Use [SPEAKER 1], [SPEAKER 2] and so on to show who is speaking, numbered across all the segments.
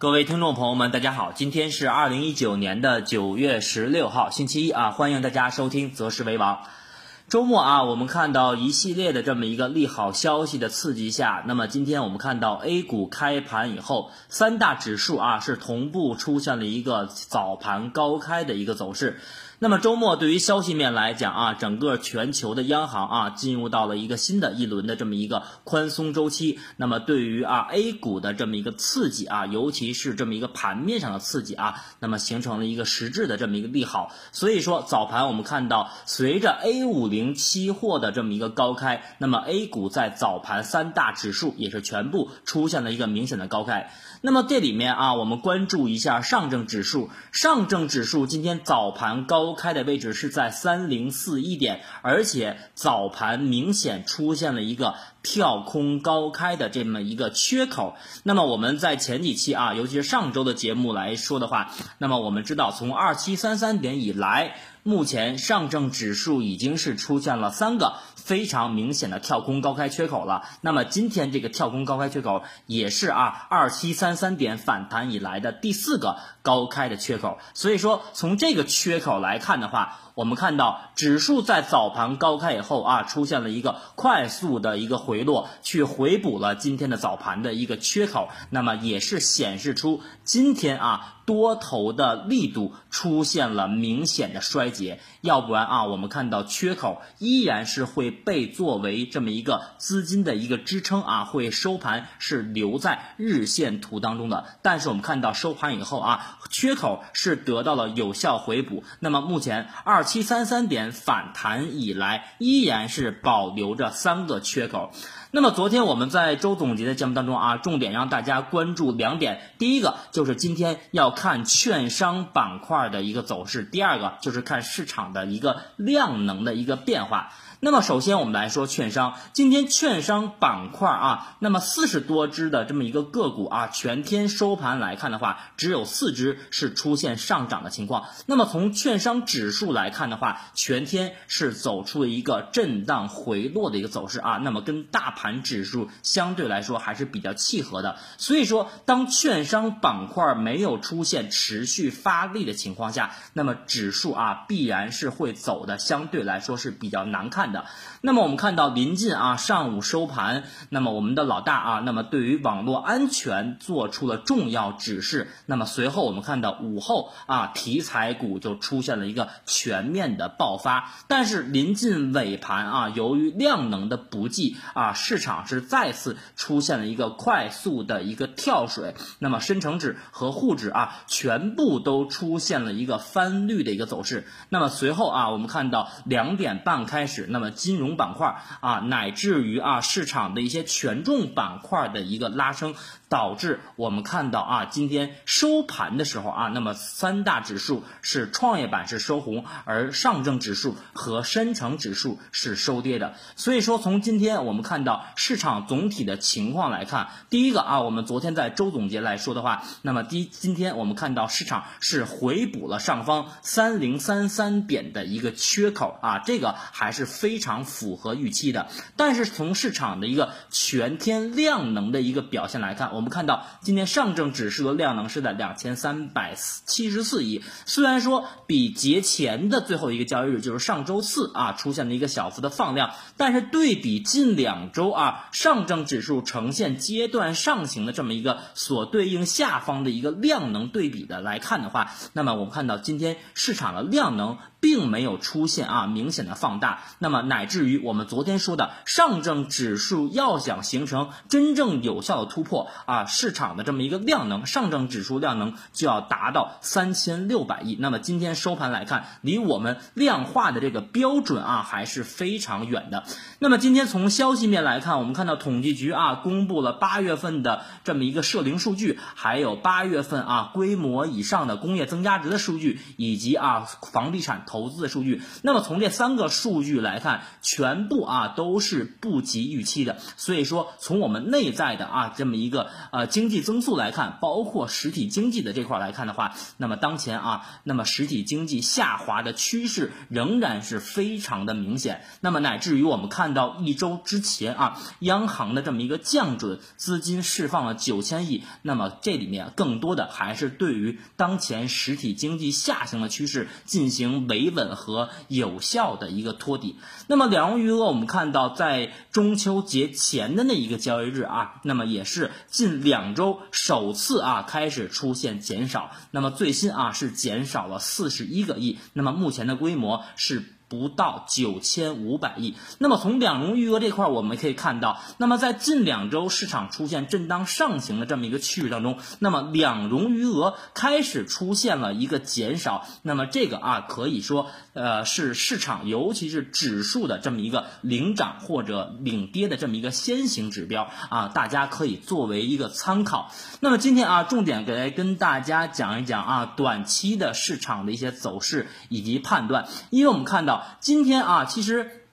[SPEAKER 1] 各位听众朋友们，大家好，今天是二零一九年的九月十六号，星期一啊，欢迎大家收听《择时为王》。周末啊，我们看到一系列的这么一个利好消息的刺激下，那么今天我们看到 A 股开盘以后，三大指数啊是同步出现了一个早盘高开的一个走势。那么周末对于消息面来讲啊，整个全球的央行啊进入到了一个新的一轮的这么一个宽松周期。那么对于啊 A 股的这么一个刺激啊，尤其是这么一个盘面上的刺激啊，那么形成了一个实质的这么一个利好。所以说早盘我们看到，随着 A 五零期货的这么一个高开，那么 A 股在早盘三大指数也是全部出现了一个明显的高开。那么这里面啊，我们关注一下上证指数，上证指数今天早盘高。高开的位置是在三零四一点，而且早盘明显出现了一个跳空高开的这么一个缺口。那么我们在前几期啊，尤其是上周的节目来说的话，那么我们知道从二七三三点以来，目前上证指数已经是出现了三个非常明显的跳空高开缺口了。那么今天这个跳空高开缺口也是啊二七三三点反弹以来的第四个。高开的缺口，所以说从这个缺口来看的话。我们看到指数在早盘高开以后啊，出现了一个快速的一个回落，去回补了今天的早盘的一个缺口，那么也是显示出今天啊多头的力度出现了明显的衰竭，要不然啊我们看到缺口依然是会被作为这么一个资金的一个支撑啊，会收盘是留在日线图当中的，但是我们看到收盘以后啊，缺口是得到了有效回补，那么目前二。七三三点反弹以来，依然是保留着三个缺口。那么昨天我们在周总结的节目当中啊，重点让大家关注两点：第一个就是今天要看券商板块的一个走势；第二个就是看市场的一个量能的一个变化。那么首先我们来说券商，今天券商板块啊，那么四十多只的这么一个个股啊，全天收盘来看的话，只有四只是出现上涨的情况。那么从券商指数来看的话，全天是走出了一个震荡回落的一个走势啊，那么跟大盘指数相对来说还是比较契合的。所以说，当券商板块没有出现持续发力的情况下，那么指数啊必然是会走的相对来说是比较难看。的，那么我们看到临近啊上午收盘，那么我们的老大啊，那么对于网络安全做出了重要指示，那么随后我们看到午后啊题材股就出现了一个全面的爆发，但是临近尾盘啊，由于量能的不济啊，市场是再次出现了一个快速的一个跳水，那么深成指和沪指啊全部都出现了一个翻绿的一个走势，那么随后啊我们看到两点半开始那。么金融板块啊，乃至于啊市场的一些权重板块的一个拉升。导致我们看到啊，今天收盘的时候啊，那么三大指数是创业板是收红，而上证指数和深成指数是收跌的。所以说，从今天我们看到市场总体的情况来看，第一个啊，我们昨天在周总结来说的话，那么第今天我们看到市场是回补了上方三零三三点的一个缺口啊，这个还是非常符合预期的。但是从市场的一个全天量能的一个表现来看，我们看到今天上证指数的量能是在两千三百七十四亿，虽然说比节前的最后一个交易日，就是上周四啊，出现了一个小幅的放量，但是对比近两周啊，上证指数呈现阶段上行的这么一个所对应下方的一个量能对比的来看的话，那么我们看到今天市场的量能。并没有出现啊明显的放大，那么乃至于我们昨天说的上证指数要想形成真正有效的突破啊，市场的这么一个量能，上证指数量能就要达到三千六百亿。那么今天收盘来看，离我们量化的这个标准啊还是非常远的。那么今天从消息面来看，我们看到统计局啊公布了八月份的这么一个社零数据，还有八月份啊规模以上的工业增加值的数据，以及啊房地产。投资的数据。那么从这三个数据来看，全部啊都是不及预期的。所以说，从我们内在的啊这么一个呃经济增速来看，包括实体经济的这块来看的话，那么当前啊，那么实体经济下滑的趋势仍然是非常的明显。那么乃至于我们看到一周之前啊，央行的这么一个降准，资金释放了九千亿。那么这里面更多的还是对于当前实体经济下行的趋势进行维维稳和有效的一个托底。那么两融余额，我们看到在中秋节前的那一个交易日啊，那么也是近两周首次啊开始出现减少。那么最新啊是减少了四十一个亿。那么目前的规模是。不到九千五百亿。那么从两融余额这块，我们可以看到，那么在近两周市场出现震荡上行的这么一个趋势当中，那么两融余额开始出现了一个减少。那么这个啊，可以说呃是市场尤其是指数的这么一个领涨或者领跌的这么一个先行指标啊，大家可以作为一个参考。那么今天啊，重点给来跟大家讲一讲啊，短期的市场的一些走势以及判断，因为我们看到。今天啊，其实。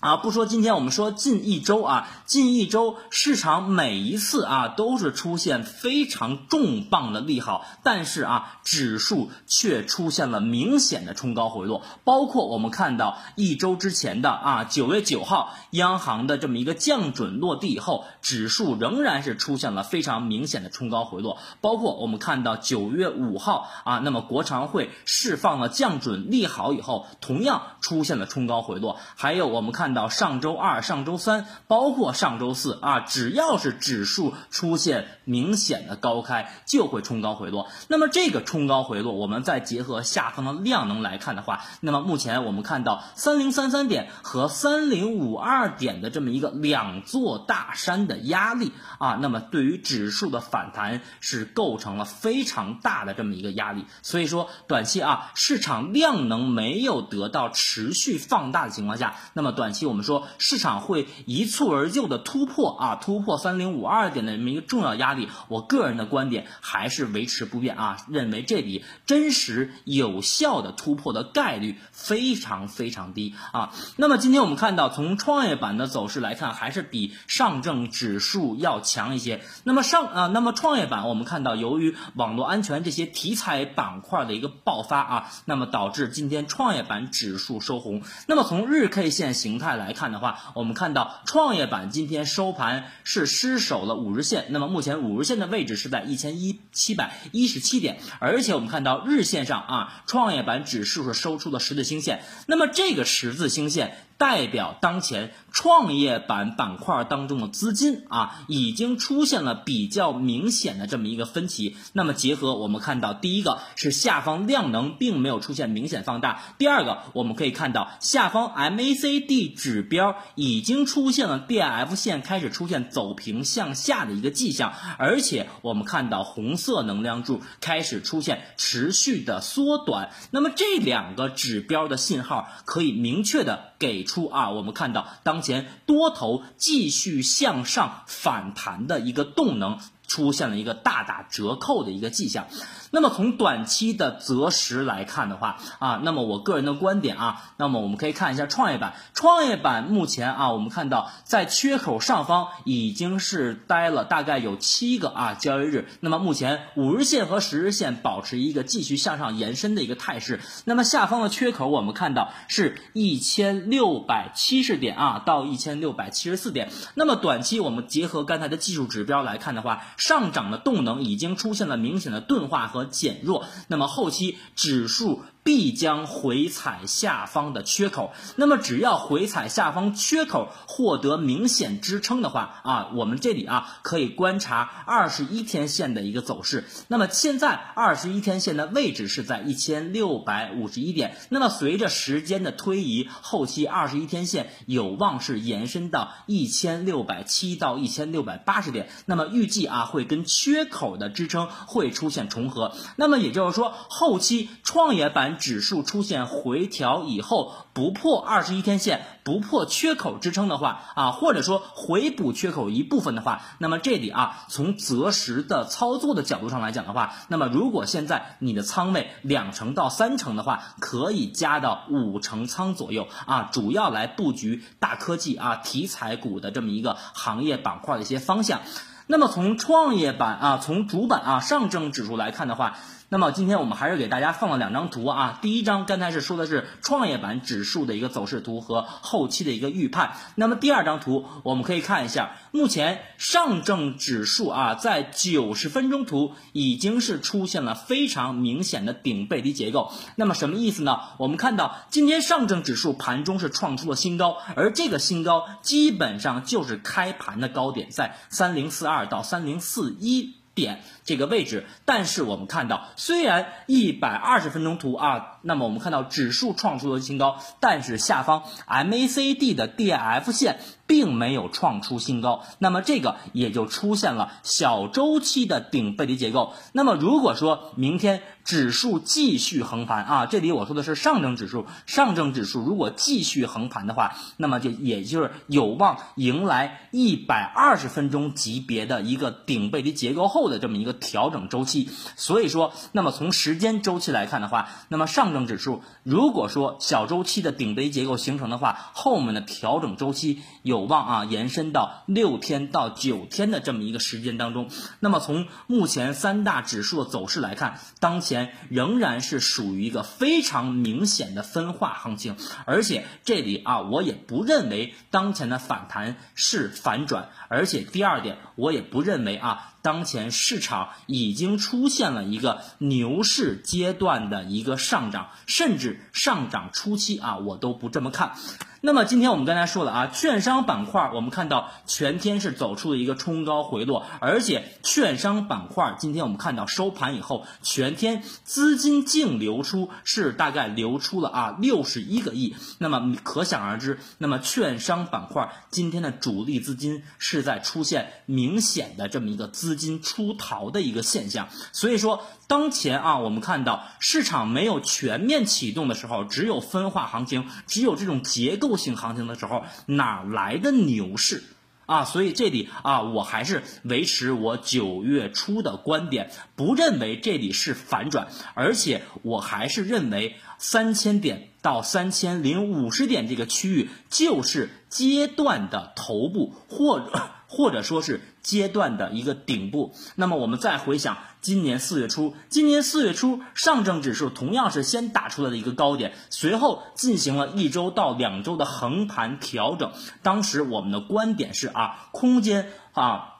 [SPEAKER 1] 啊，不说今天，我们说近一周啊，近一周市场每一次啊都是出现非常重磅的利好，但是啊，指数却出现了明显的冲高回落。包括我们看到一周之前的啊九月九号央行的这么一个降准落地以后，指数仍然是出现了非常明显的冲高回落。包括我们看到九月五号啊，那么国常会释放了降准利好以后，同样出现了冲高回落。还有我们看。到上周二、上周三，包括上周四啊，只要是指数出现明显的高开，就会冲高回落。那么这个冲高回落，我们再结合下方的量能来看的话，那么目前我们看到三零三三点和三零五二点的这么一个两座大山的压力啊，那么对于指数的反弹是构成了非常大的这么一个压力。所以说，短期啊，市场量能没有得到持续放大的情况下，那么短期。我们说市场会一蹴而就的突破啊，突破三零五二点的这么一个重要压力。我个人的观点还是维持不变啊，认为这里真实有效的突破的概率非常非常低啊。那么今天我们看到从创业板的走势来看，还是比上证指数要强一些。那么上啊，那么创业板我们看到由于网络安全这些题材板块的一个爆发啊，那么导致今天创业板指数收红。那么从日 K 线形态。再来看的话，我们看到创业板今天收盘是失守了五日线，那么目前五日线的位置是在一千一七百一十七点，而且我们看到日线上啊，创业板指数是收出了十字星线，那么这个十字星线。代表当前创业板板块当中的资金啊，已经出现了比较明显的这么一个分歧。那么结合我们看到，第一个是下方量能并没有出现明显放大；第二个，我们可以看到下方 MACD 指标已经出现了 DF 线开始出现走平向下的一个迹象，而且我们看到红色能量柱开始出现持续的缩短。那么这两个指标的信号可以明确的给。出啊，我们看到当前多头继续向上反弹的一个动能。出现了一个大打折扣的一个迹象。那么从短期的择时来看的话啊，那么我个人的观点啊，那么我们可以看一下创业板。创业板目前啊，我们看到在缺口上方已经是待了大概有七个啊交易日。那么目前五日线和十日线保持一个继续向上延伸的一个态势。那么下方的缺口我们看到是一千六百七十点啊到一千六百七十四点。那么短期我们结合刚才的技术指标来看的话。上涨的动能已经出现了明显的钝化和减弱，那么后期指数。必将回踩下方的缺口，那么只要回踩下方缺口获得明显支撑的话啊，我们这里啊可以观察二十一天线的一个走势。那么现在二十一天线的位置是在一千六百五十一点，那么随着时间的推移，后期二十一天线有望是延伸到一千六百七到一千六百八十点，那么预计啊会跟缺口的支撑会出现重合，那么也就是说后期创业板。指数出现回调以后不破二十一天线、不破缺口支撑的话啊，或者说回补缺口一部分的话，那么这里啊，从择时的操作的角度上来讲的话，那么如果现在你的仓位两成到三成的话，可以加到五成仓左右啊，主要来布局大科技啊题材股的这么一个行业板块的一些方向。那么从创业板啊，从主板啊上证指数来看的话。那么今天我们还是给大家放了两张图啊，第一张刚才是说的是创业板指数的一个走势图和后期的一个预判，那么第二张图我们可以看一下，目前上证指数啊在九十分钟图已经是出现了非常明显的顶背离结构，那么什么意思呢？我们看到今天上证指数盘中是创出了新高，而这个新高基本上就是开盘的高点，在三零四二到三零四一。点这个位置，但是我们看到，虽然一百二十分钟图啊，那么我们看到指数创出了新高，但是下方 MACD 的 DF 线。并没有创出新高，那么这个也就出现了小周期的顶背离结构。那么如果说明天指数继续横盘啊，这里我说的是上证指数，上证指数如果继续横盘的话，那么就也就是有望迎来一百二十分钟级别的一个顶背离结构后的这么一个调整周期。所以说，那么从时间周期来看的话，那么上证指数如果说小周期的顶背离结构形成的话，后面的调整周期有。有望啊延伸到六天到九天的这么一个时间当中。那么从目前三大指数的走势来看，当前仍然是属于一个非常明显的分化行情，而且这里啊我也不认为当前的反弹是反转，而且第二点我也不认为啊当前市场已经出现了一个牛市阶段的一个上涨，甚至上涨初期啊我都不这么看。那么今天我们刚才说了啊，券商板块我们看到全天是走出了一个冲高回落，而且券商板块今天我们看到收盘以后，全天资金净流出是大概流出了啊六十一个亿。那么可想而知，那么券商板块今天的主力资金是在出现明显的这么一个资金出逃的一个现象。所以说，当前啊，我们看到市场没有全面启动的时候，只有分化行情，只有这种结构。性行情的时候哪来的牛市啊？所以这里啊，我还是维持我九月初的观点，不认为这里是反转，而且我还是认为三千点到三千零五十点这个区域就是阶段的头部，或或者说是阶段的一个顶部。那么我们再回想。今年四月初，今年四月初，上证指数同样是先打出来的一个高点，随后进行了一周到两周的横盘调整。当时我们的观点是啊，空间啊。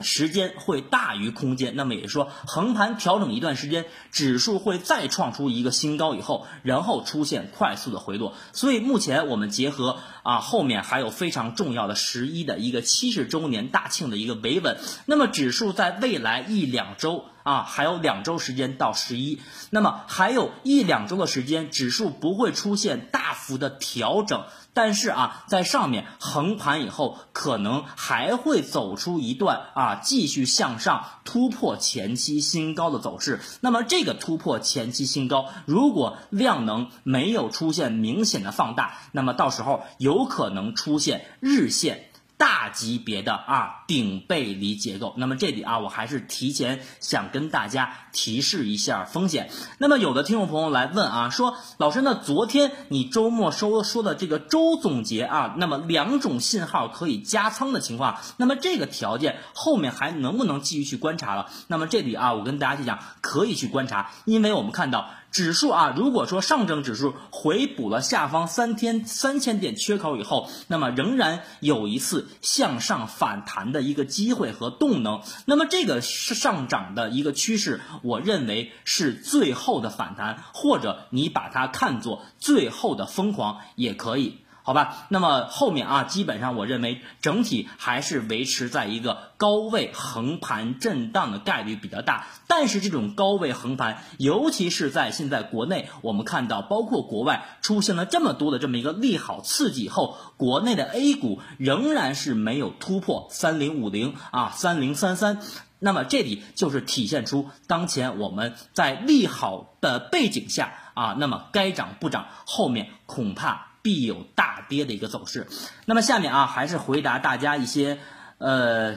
[SPEAKER 1] 时间会大于空间，那么也就是说横盘调整一段时间，指数会再创出一个新高以后，然后出现快速的回落。所以目前我们结合啊后面还有非常重要的十一的一个七十周年大庆的一个维稳，那么指数在未来一两周啊还有两周时间到十一，那么还有一两周的时间，指数不会出现大幅的调整。但是啊，在上面横盘以后，可能还会走出一段啊，继续向上突破前期新高的走势。那么这个突破前期新高，如果量能没有出现明显的放大，那么到时候有可能出现日线。大级别的啊顶背离结构，那么这里啊我还是提前想跟大家提示一下风险。那么有的听众朋友来问啊，说老师，那昨天你周末说说的这个周总结啊，那么两种信号可以加仓的情况，那么这个条件后面还能不能继续去观察了？那么这里啊我跟大家去讲，可以去观察，因为我们看到。指数啊，如果说上证指数回补了下方三天三千点缺口以后，那么仍然有一次向上反弹的一个机会和动能。那么这个上涨的一个趋势，我认为是最后的反弹，或者你把它看作最后的疯狂也可以。好吧，那么后面啊，基本上我认为整体还是维持在一个高位横盘震荡的概率比较大。但是这种高位横盘，尤其是在现在国内，我们看到包括国外出现了这么多的这么一个利好刺激后，国内的 A 股仍然是没有突破三零五零啊三零三三。那么这里就是体现出当前我们在利好的背景下。啊，那么该涨不涨，后面恐怕必有大跌的一个走势。那么下面啊，还是回答大家一些呃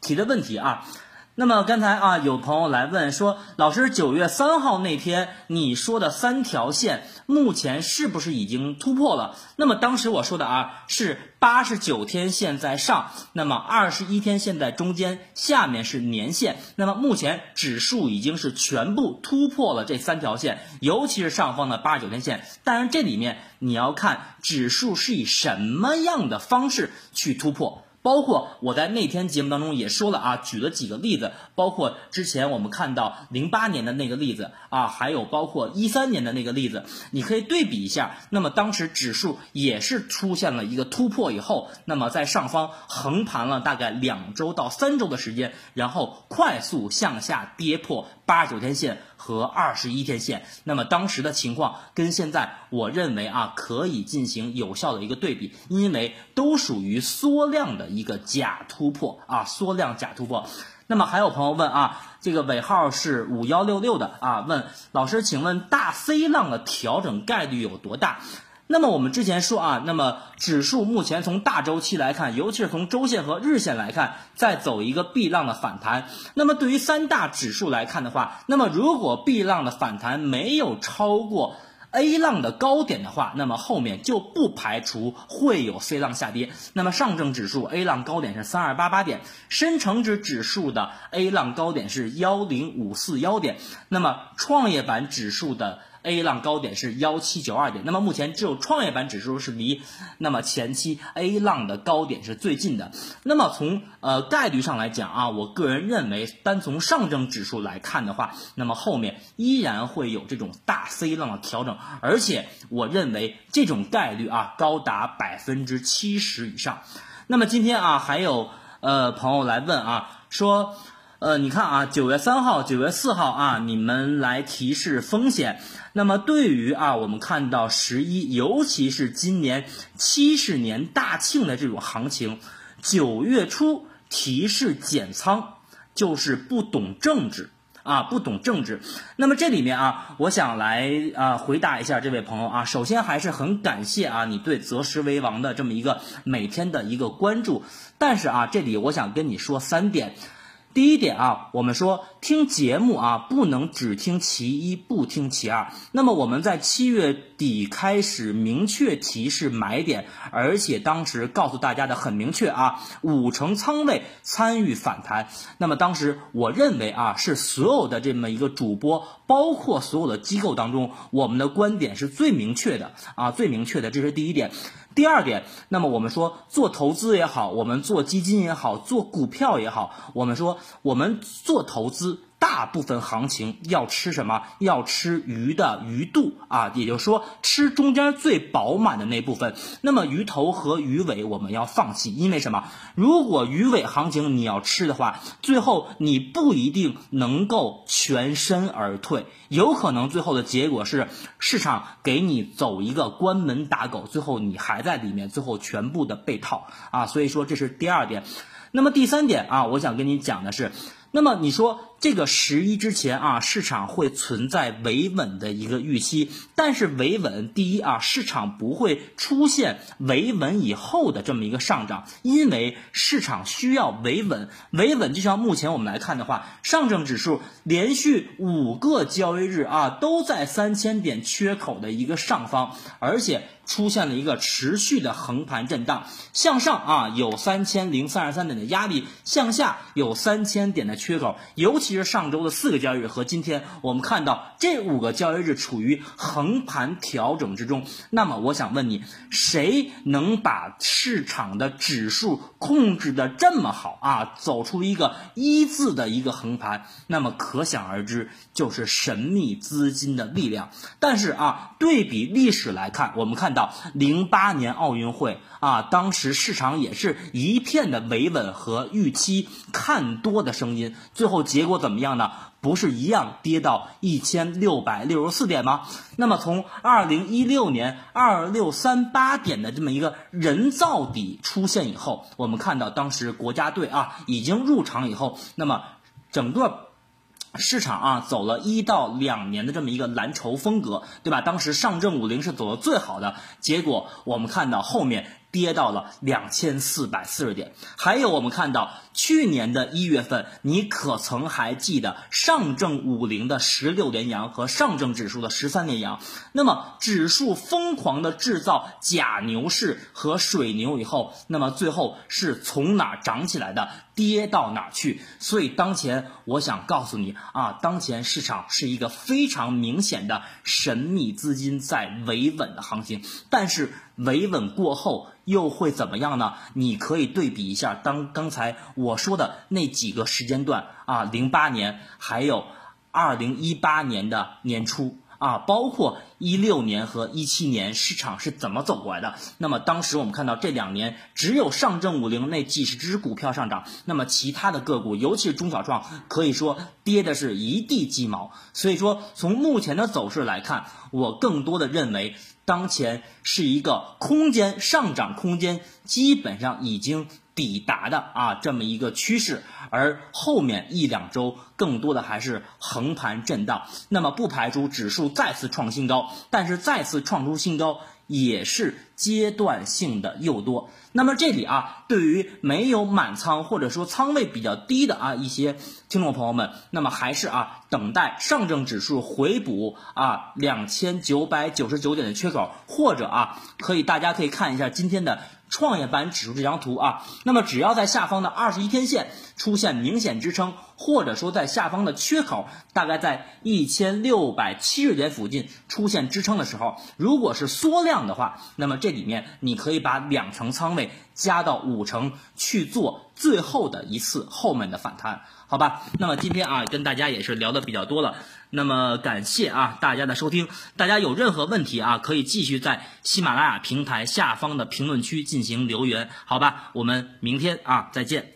[SPEAKER 1] 提的问题啊。那么刚才啊，有朋友来问说，老师九月三号那天你说的三条线，目前是不是已经突破了？那么当时我说的啊，是八十九天线在上，那么二十一天线在中间，下面是年线。那么目前指数已经是全部突破了这三条线，尤其是上方的八十九天线。当然这里面你要看指数是以什么样的方式去突破。包括我在那天节目当中也说了啊，举了几个例子，包括之前我们看到零八年的那个例子啊，还有包括一三年的那个例子，你可以对比一下。那么当时指数也是出现了一个突破以后，那么在上方横盘了大概两周到三周的时间，然后快速向下跌破八十九天线。和二十一天线，那么当时的情况跟现在，我认为啊可以进行有效的一个对比，因为都属于缩量的一个假突破啊，缩量假突破。那么还有朋友问啊，这个尾号是五幺六六的啊，问老师，请问大 C 浪的调整概率有多大？那么我们之前说啊，那么指数目前从大周期来看，尤其是从周线和日线来看，在走一个 B 浪的反弹。那么对于三大指数来看的话，那么如果 B 浪的反弹没有超过 A 浪的高点的话，那么后面就不排除会有 C 浪下跌。那么上证指数 A 浪高点是三二八八点，深成指指数的 A 浪高点是幺零五四幺点，那么创业板指数的。A 浪高点是幺七九二点，那么目前只有创业板指数是离那么前期 A 浪的高点是最近的。那么从呃概率上来讲啊，我个人认为，单从上证指数来看的话，那么后面依然会有这种大 C 浪的调整，而且我认为这种概率啊高达百分之七十以上。那么今天啊还有呃朋友来问啊说。呃，你看啊，九月三号、九月四号啊，你们来提示风险。那么对于啊，我们看到十一，尤其是今年七十年大庆的这种行情，九月初提示减仓，就是不懂政治啊，不懂政治。那么这里面啊，我想来啊回答一下这位朋友啊。首先还是很感谢啊，你对择时为王的这么一个每天的一个关注。但是啊，这里我想跟你说三点。第一点啊，我们说听节目啊，不能只听其一不听其二。那么我们在七月底开始明确提示买点，而且当时告诉大家的很明确啊，五成仓位参与反弹。那么当时我认为啊，是所有的这么一个主播，包括所有的机构当中，我们的观点是最明确的啊，最明确的，这是第一点。第二点，那么我们说做投资也好，我们做基金也好，做股票也好，我们说我们做投资。大部分行情要吃什么？要吃鱼的鱼肚啊，也就是说吃中间最饱满的那部分。那么鱼头和鱼尾我们要放弃，因为什么？如果鱼尾行情你要吃的话，最后你不一定能够全身而退，有可能最后的结果是市场给你走一个关门打狗，最后你还在里面，最后全部的被套啊。所以说这是第二点。那么第三点啊，我想跟你讲的是。那么你说这个十一之前啊，市场会存在维稳的一个预期，但是维稳第一啊，市场不会出现维稳以后的这么一个上涨，因为市场需要维稳。维稳就像目前我们来看的话，上证指数连续五个交易日啊都在三千点缺口的一个上方，而且。出现了一个持续的横盘震荡，向上啊有三千零三十三点的压力，向下有三千点的缺口。尤其实上周的四个交易日和今天，我们看到这五个交易日处于横盘调整之中。那么我想问你，谁能把市场的指数控制的这么好啊？走出一个一字的一个横盘，那么可想而知，就是神秘资金的力量。但是啊，对比历史来看，我们看。到零八年奥运会啊，当时市场也是一片的维稳和预期看多的声音，最后结果怎么样呢？不是一样跌到一千六百六十四点吗？那么从二零一六年二六三八点的这么一个人造底出现以后，我们看到当时国家队啊已经入场以后，那么整个。市场啊走了一到两年的这么一个蓝筹风格，对吧？当时上证五零是走的最好的，结果我们看到后面。跌到了两千四百四十点，还有我们看到去年的一月份，你可曾还记得上证五零的十六连阳和上证指数的十三连阳？那么指数疯狂的制造假牛市和水牛以后，那么最后是从哪涨起来的？跌到哪去？所以当前我想告诉你啊，当前市场是一个非常明显的神秘资金在维稳的行情，但是维稳过后。又会怎么样呢？你可以对比一下，当刚才我说的那几个时间段啊，零八年还有二零一八年的年初啊，包括一六年和一七年市场是怎么走过来的？那么当时我们看到这两年只有上证五零那几十只股票上涨，那么其他的个股，尤其是中小创，可以说跌的是一地鸡毛。所以说，从目前的走势来看，我更多的认为。当前是一个空间上涨空间基本上已经抵达的啊这么一个趋势，而后面一两周更多的还是横盘震荡，那么不排除指数再次创新高，但是再次创出新高。也是阶段性的诱多，那么这里啊，对于没有满仓或者说仓位比较低的啊一些听众朋友们，那么还是啊等待上证指数回补啊两千九百九十九点的缺口，或者啊可以大家可以看一下今天的。创业板指数这张图啊，那么只要在下方的二十一天线出现明显支撑，或者说在下方的缺口大概在一千六百七十点附近出现支撑的时候，如果是缩量的话，那么这里面你可以把两成仓位加到五成去做最后的一次后面的反弹，好吧？那么今天啊，跟大家也是聊的比较多了。那么感谢啊大家的收听，大家有任何问题啊，可以继续在喜马拉雅平台下方的评论区进行留言，好吧？我们明天啊再见。